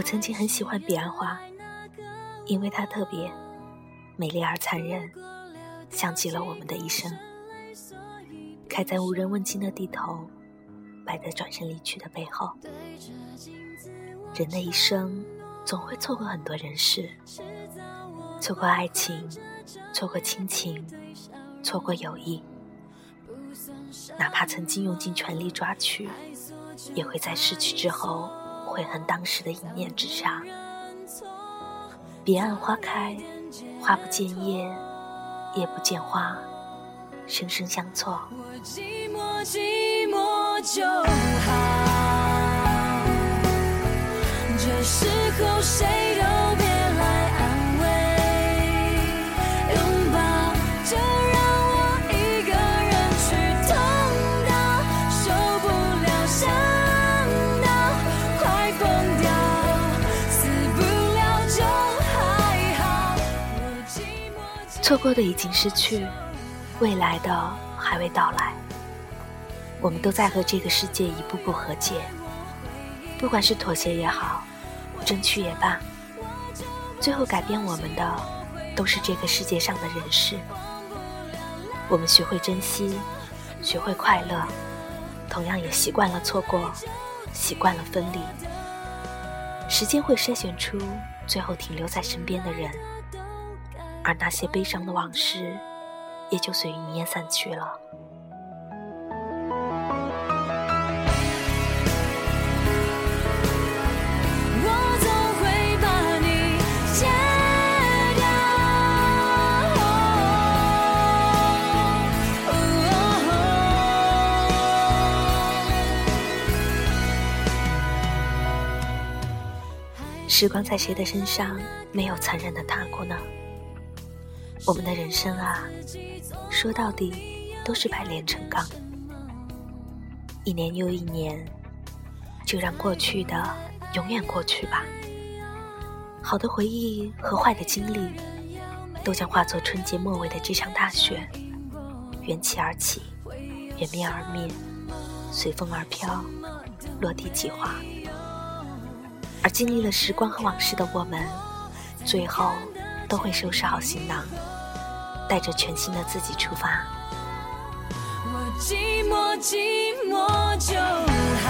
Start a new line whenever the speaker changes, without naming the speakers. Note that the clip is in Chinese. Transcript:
我曾经很喜欢彼岸花，因为它特别美丽而残忍，像极了我们的一生。开在无人问津的地头，摆在转身离去的背后。人的一生总会错过很多人事，错过爱情，错过亲情，错过友谊。哪怕曾经用尽全力抓取，也会在失去之后。悔恨当时的一念之差。彼岸花开，花不见叶，叶不见花，生生相错。寂寞寂寞就好。这时候谁都错过的已经失去，未来的还未到来。我们都在和这个世界一步步和解，不管是妥协也好，争取也罢，最后改变我们的都是这个世界上的人事。我们学会珍惜，学会快乐，同样也习惯了错过，习惯了分离。时间会筛选出最后停留在身边的人。而那些悲伤的往事，也就随云烟散去了。时光在谁的身上没有残忍的踏过呢？我们的人生啊，说到底都是百炼成钢。一年又一年，就让过去的永远过去吧。好的回忆和坏的经历，都将化作春节末尾的这场大雪，缘起而起，缘灭而灭，随风而飘，落地即化。而经历了时光和往事的我们，最后都会收拾好行囊。带着全新的自己出发。我寂寞寂寞就好，